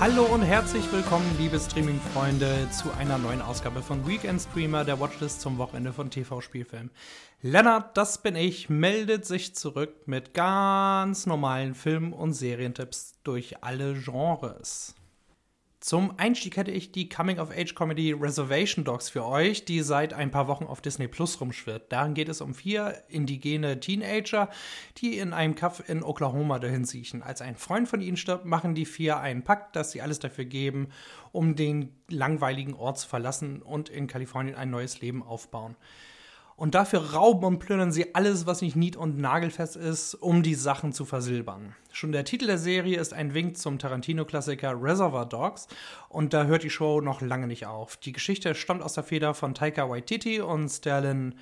Hallo und herzlich willkommen, liebe Streaming-Freunde, zu einer neuen Ausgabe von Weekend Streamer, der Watchlist zum Wochenende von TV-Spielfilm. Lennart, das bin ich, meldet sich zurück mit ganz normalen Film- und Serientipps durch alle Genres. Zum Einstieg hätte ich die Coming-of-Age-Comedy Reservation Dogs für euch, die seit ein paar Wochen auf Disney Plus rumschwirrt. Darin geht es um vier indigene Teenager, die in einem Kaff in Oklahoma dahin siechen. Als ein Freund von ihnen stirbt, machen die vier einen Pakt, dass sie alles dafür geben, um den langweiligen Ort zu verlassen und in Kalifornien ein neues Leben aufbauen. Und dafür rauben und plündern sie alles, was nicht nied- und nagelfest ist, um die Sachen zu versilbern. Schon der Titel der Serie ist ein Wink zum Tarantino-Klassiker Reservoir Dogs und da hört die Show noch lange nicht auf. Die Geschichte stammt aus der Feder von Taika Waititi und Sterling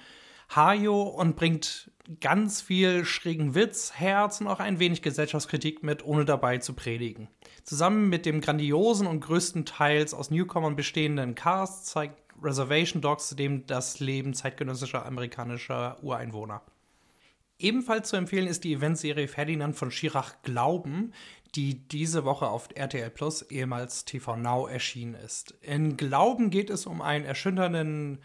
Hayo und bringt ganz viel schrägen Witz, Herz und auch ein wenig Gesellschaftskritik mit, ohne dabei zu predigen. Zusammen mit dem grandiosen und größtenteils aus Newcomern bestehenden Cast zeigt Reservation Dogs, dem das Leben zeitgenössischer amerikanischer Ureinwohner. Ebenfalls zu empfehlen ist die Eventserie Ferdinand von Schirach Glauben, die diese Woche auf RTL Plus, ehemals TV Now, erschienen ist. In Glauben geht es um einen erschütternden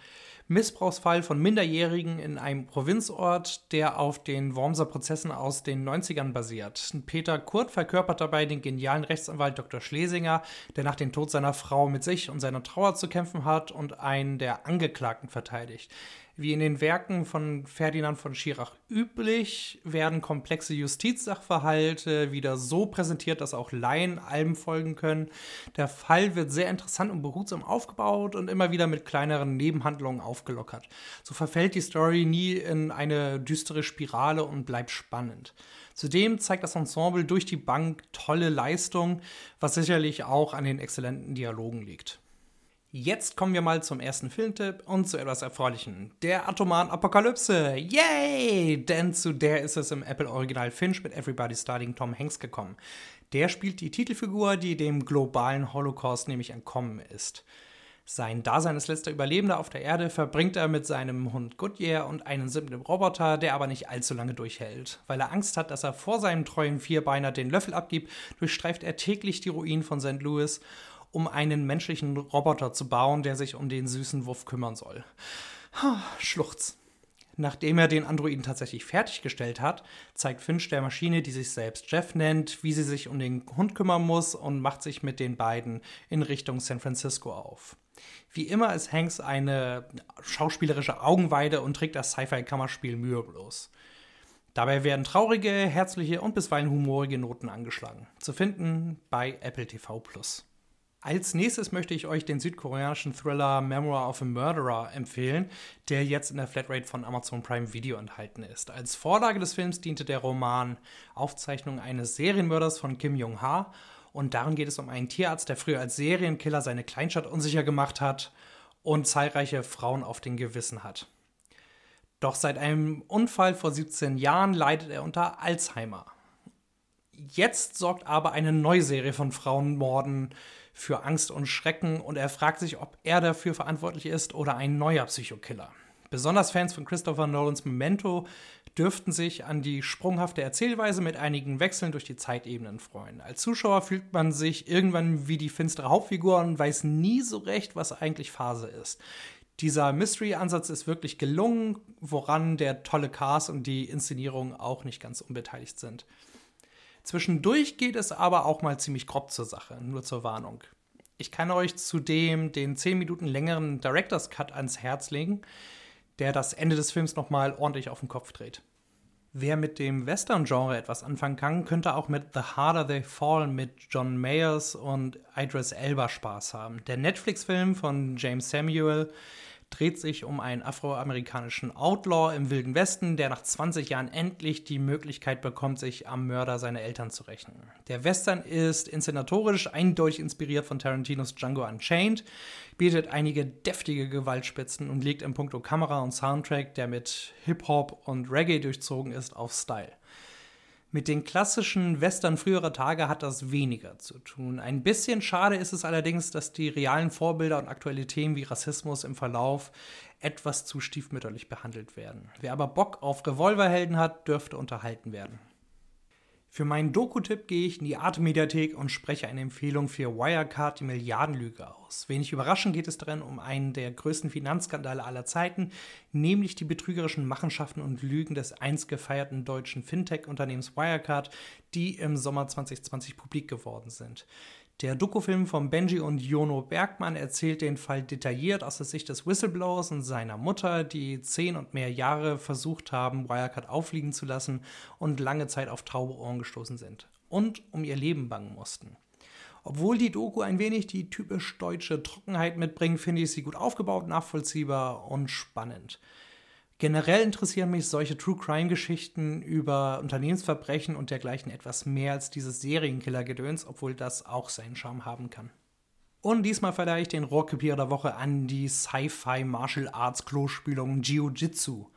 Missbrauchsfall von Minderjährigen in einem Provinzort, der auf den Wormser Prozessen aus den 90ern basiert. Peter Kurt verkörpert dabei den genialen Rechtsanwalt Dr. Schlesinger, der nach dem Tod seiner Frau mit sich und seiner Trauer zu kämpfen hat und einen der Angeklagten verteidigt. Wie in den Werken von Ferdinand von Schirach üblich, werden komplexe Justizsachverhalte wieder so präsentiert, dass auch Laien allem folgen können. Der Fall wird sehr interessant und behutsam aufgebaut und immer wieder mit kleineren Nebenhandlungen aufgelockert. So verfällt die Story nie in eine düstere Spirale und bleibt spannend. Zudem zeigt das Ensemble durch die Bank tolle Leistung, was sicherlich auch an den exzellenten Dialogen liegt. Jetzt kommen wir mal zum ersten Filmtipp und zu etwas Erfreulichem. Der atomaren Apokalypse. Yay! Denn zu der ist es im Apple Original Finch mit Everybody Starting Tom Hanks gekommen. Der spielt die Titelfigur, die dem globalen Holocaust nämlich entkommen ist. Sein Dasein als letzter Überlebender auf der Erde verbringt er mit seinem Hund Goodyear und einem simplen Roboter, der aber nicht allzu lange durchhält. Weil er Angst hat, dass er vor seinem treuen Vierbeiner den Löffel abgibt, durchstreift er täglich die Ruinen von St. Louis um einen menschlichen Roboter zu bauen, der sich um den süßen Wuff kümmern soll. Schluchz. Nachdem er den Androiden tatsächlich fertiggestellt hat, zeigt Finch der Maschine, die sich selbst Jeff nennt, wie sie sich um den Hund kümmern muss und macht sich mit den beiden in Richtung San Francisco auf. Wie immer ist Hanks eine schauspielerische Augenweide und trägt das Sci-Fi-Kammerspiel mühelos. Dabei werden traurige, herzliche und bisweilen humorige Noten angeschlagen. Zu finden bei Apple TV Plus. Als nächstes möchte ich euch den südkoreanischen Thriller Memoir of a Murderer empfehlen, der jetzt in der Flatrate von Amazon Prime Video enthalten ist. Als Vorlage des Films diente der Roman Aufzeichnung eines Serienmörders von Kim Jong-ha und darin geht es um einen Tierarzt, der früher als Serienkiller seine Kleinstadt unsicher gemacht hat und zahlreiche Frauen auf den Gewissen hat. Doch seit einem Unfall vor 17 Jahren leidet er unter Alzheimer. Jetzt sorgt aber eine neue Serie von Frauenmorden für Angst und Schrecken und er fragt sich, ob er dafür verantwortlich ist oder ein neuer Psychokiller. Besonders Fans von Christopher Nolans Memento dürften sich an die sprunghafte Erzählweise mit einigen Wechseln durch die Zeitebenen freuen. Als Zuschauer fühlt man sich irgendwann wie die finstere Hauptfigur und weiß nie so recht, was eigentlich Phase ist. Dieser Mystery-Ansatz ist wirklich gelungen, woran der tolle Cast und die Inszenierung auch nicht ganz unbeteiligt sind. Zwischendurch geht es aber auch mal ziemlich grob zur Sache, nur zur Warnung. Ich kann euch zudem den 10 Minuten längeren Director's Cut ans Herz legen, der das Ende des Films nochmal ordentlich auf den Kopf dreht. Wer mit dem Western-Genre etwas anfangen kann, könnte auch mit The Harder They Fall mit John Mayers und Idris Elba Spaß haben. Der Netflix-Film von James Samuel dreht sich um einen afroamerikanischen Outlaw im Wilden Westen, der nach 20 Jahren endlich die Möglichkeit bekommt, sich am Mörder seiner Eltern zu rächen. Der Western ist inszenatorisch eindeutig inspiriert von Tarantinos Django Unchained, bietet einige deftige Gewaltspitzen und legt im Punkto Kamera und Soundtrack, der mit Hip-Hop und Reggae durchzogen ist, auf Style. Mit den klassischen Western früherer Tage hat das weniger zu tun. Ein bisschen schade ist es allerdings, dass die realen Vorbilder und aktuelle Themen wie Rassismus im Verlauf etwas zu stiefmütterlich behandelt werden. Wer aber Bock auf Revolverhelden hat, dürfte unterhalten werden. Für meinen Doku-Tipp gehe ich in die Arte-Mediathek und spreche eine Empfehlung für Wirecard, die Milliardenlüge aus. Wenig überraschend geht es darin um einen der größten Finanzskandale aller Zeiten, nämlich die betrügerischen Machenschaften und Lügen des einst gefeierten deutschen Fintech-Unternehmens Wirecard, die im Sommer 2020 publik geworden sind. Der Dokufilm von Benji und Jono Bergmann erzählt den Fall detailliert aus der Sicht des Whistleblowers und seiner Mutter, die zehn und mehr Jahre versucht haben, Wirecard auffliegen zu lassen und lange Zeit auf taube Ohren gestoßen sind und um ihr Leben bangen mussten. Obwohl die Doku ein wenig die typisch deutsche Trockenheit mitbringt, finde ich sie gut aufgebaut, nachvollziehbar und spannend. Generell interessieren mich solche True Crime Geschichten über Unternehmensverbrechen und dergleichen etwas mehr als dieses Serienkiller-Gedöns, obwohl das auch seinen Charme haben kann. Und diesmal verleihe ich den Rohrkrepierer der Woche an die Sci-Fi Martial Arts Klospülung Jiu-Jitsu.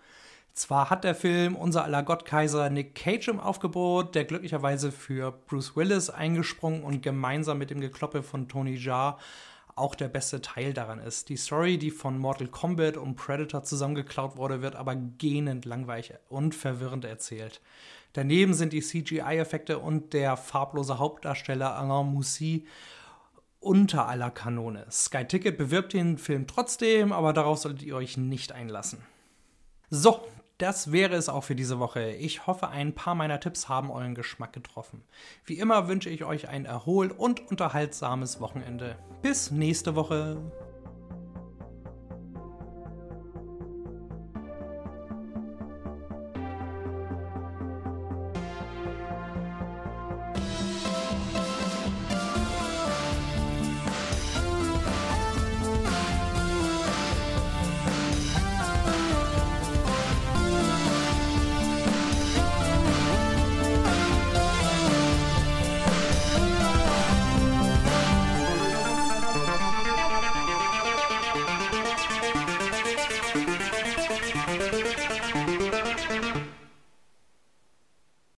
Zwar hat der Film unser aller Gottkaiser Nick Cage im Aufgebot, der glücklicherweise für Bruce Willis eingesprungen und gemeinsam mit dem Gekloppe von Tony Jaa auch der beste Teil daran ist. Die Story, die von Mortal Kombat und Predator zusammengeklaut wurde, wird aber gähnend langweilig und verwirrend erzählt. Daneben sind die CGI-Effekte und der farblose Hauptdarsteller Alain Moussi unter aller Kanone. Sky Ticket bewirbt den Film trotzdem, aber darauf solltet ihr euch nicht einlassen. So, das wäre es auch für diese Woche. Ich hoffe, ein paar meiner Tipps haben euren Geschmack getroffen. Wie immer wünsche ich euch ein erholt und unterhaltsames Wochenende. Bis nächste Woche.